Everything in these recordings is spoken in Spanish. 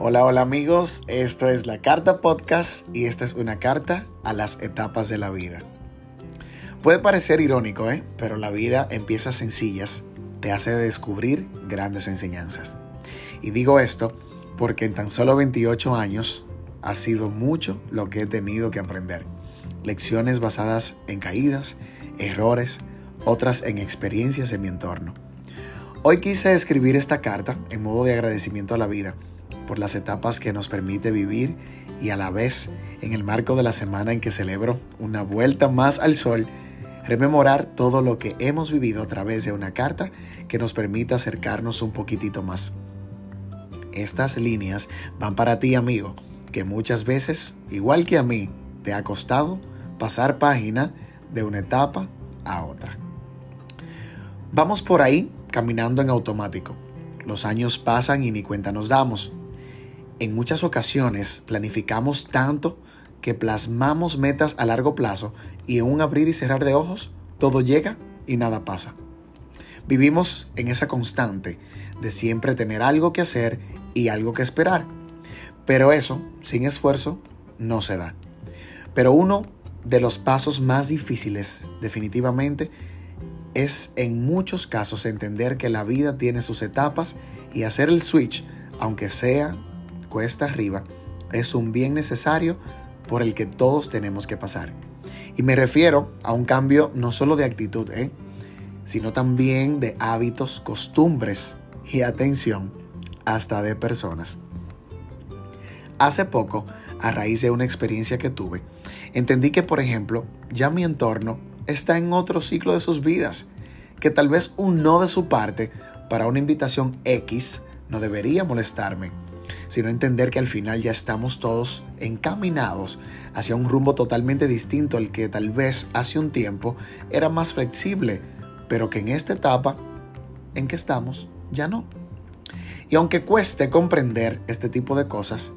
Hola, hola amigos, esto es la Carta Podcast y esta es una carta a las etapas de la vida. Puede parecer irónico, ¿eh? pero la vida empieza sencillas, te hace descubrir grandes enseñanzas. Y digo esto porque en tan solo 28 años ha sido mucho lo que he tenido que aprender. Lecciones basadas en caídas, errores, otras en experiencias en mi entorno. Hoy quise escribir esta carta en modo de agradecimiento a la vida por las etapas que nos permite vivir y a la vez, en el marco de la semana en que celebro una vuelta más al sol, rememorar todo lo que hemos vivido a través de una carta que nos permita acercarnos un poquitito más. Estas líneas van para ti, amigo, que muchas veces, igual que a mí, te ha costado pasar página de una etapa a otra. Vamos por ahí caminando en automático. Los años pasan y ni cuenta nos damos. En muchas ocasiones planificamos tanto que plasmamos metas a largo plazo y en un abrir y cerrar de ojos todo llega y nada pasa. Vivimos en esa constante de siempre tener algo que hacer y algo que esperar. Pero eso, sin esfuerzo, no se da. Pero uno de los pasos más difíciles, definitivamente, es en muchos casos entender que la vida tiene sus etapas y hacer el switch, aunque sea cuesta arriba, es un bien necesario por el que todos tenemos que pasar. Y me refiero a un cambio no solo de actitud, ¿eh? sino también de hábitos, costumbres y atención, hasta de personas. Hace poco, a raíz de una experiencia que tuve, entendí que, por ejemplo, ya mi entorno está en otro ciclo de sus vidas, que tal vez un no de su parte para una invitación X no debería molestarme sino entender que al final ya estamos todos encaminados hacia un rumbo totalmente distinto al que tal vez hace un tiempo era más flexible, pero que en esta etapa en que estamos ya no. Y aunque cueste comprender este tipo de cosas,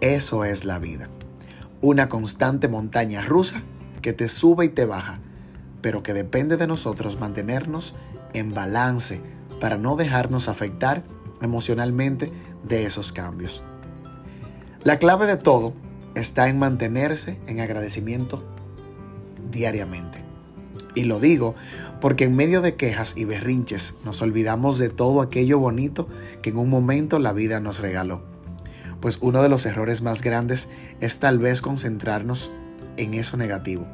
eso es la vida. Una constante montaña rusa que te sube y te baja, pero que depende de nosotros mantenernos en balance para no dejarnos afectar emocionalmente de esos cambios. La clave de todo está en mantenerse en agradecimiento diariamente. Y lo digo porque en medio de quejas y berrinches nos olvidamos de todo aquello bonito que en un momento la vida nos regaló. Pues uno de los errores más grandes es tal vez concentrarnos en eso negativo,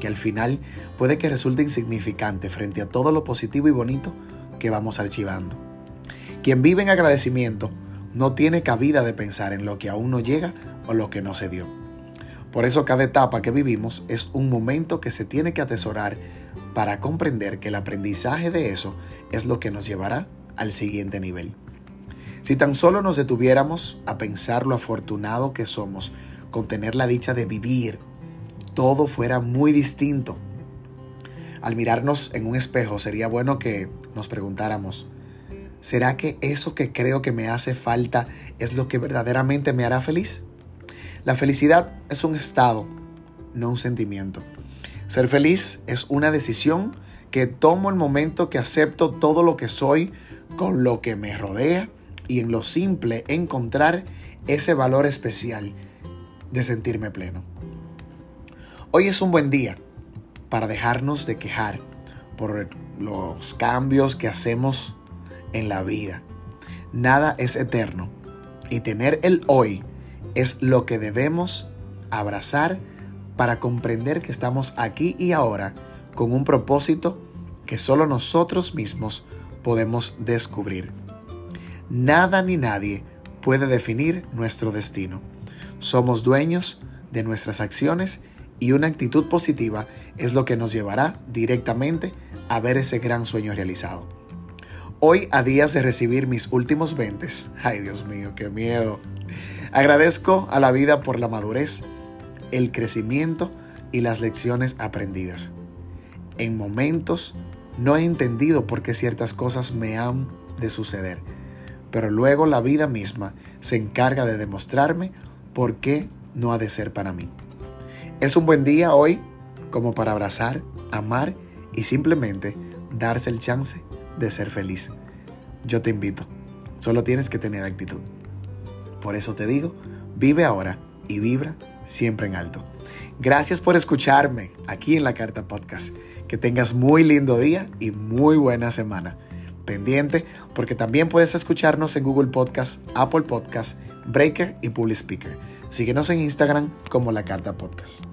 que al final puede que resulte insignificante frente a todo lo positivo y bonito que vamos archivando. Quien vive en agradecimiento no tiene cabida de pensar en lo que aún no llega o lo que no se dio. Por eso cada etapa que vivimos es un momento que se tiene que atesorar para comprender que el aprendizaje de eso es lo que nos llevará al siguiente nivel. Si tan solo nos detuviéramos a pensar lo afortunado que somos con tener la dicha de vivir, todo fuera muy distinto. Al mirarnos en un espejo sería bueno que nos preguntáramos, ¿Será que eso que creo que me hace falta es lo que verdaderamente me hará feliz? La felicidad es un estado, no un sentimiento. Ser feliz es una decisión que tomo el momento que acepto todo lo que soy con lo que me rodea y en lo simple encontrar ese valor especial de sentirme pleno. Hoy es un buen día para dejarnos de quejar por los cambios que hacemos en la vida. Nada es eterno y tener el hoy es lo que debemos abrazar para comprender que estamos aquí y ahora con un propósito que solo nosotros mismos podemos descubrir. Nada ni nadie puede definir nuestro destino. Somos dueños de nuestras acciones y una actitud positiva es lo que nos llevará directamente a ver ese gran sueño realizado. Hoy, a días de recibir mis últimos 20, ay Dios mío, qué miedo. Agradezco a la vida por la madurez, el crecimiento y las lecciones aprendidas. En momentos no he entendido por qué ciertas cosas me han de suceder, pero luego la vida misma se encarga de demostrarme por qué no ha de ser para mí. Es un buen día hoy como para abrazar, amar y simplemente darse el chance de ser feliz. Yo te invito. Solo tienes que tener actitud. Por eso te digo, vive ahora y vibra siempre en alto. Gracias por escucharme aquí en la Carta Podcast. Que tengas muy lindo día y muy buena semana. Pendiente porque también puedes escucharnos en Google Podcast, Apple Podcast, Breaker y Public Speaker. Síguenos en Instagram como la Carta Podcast.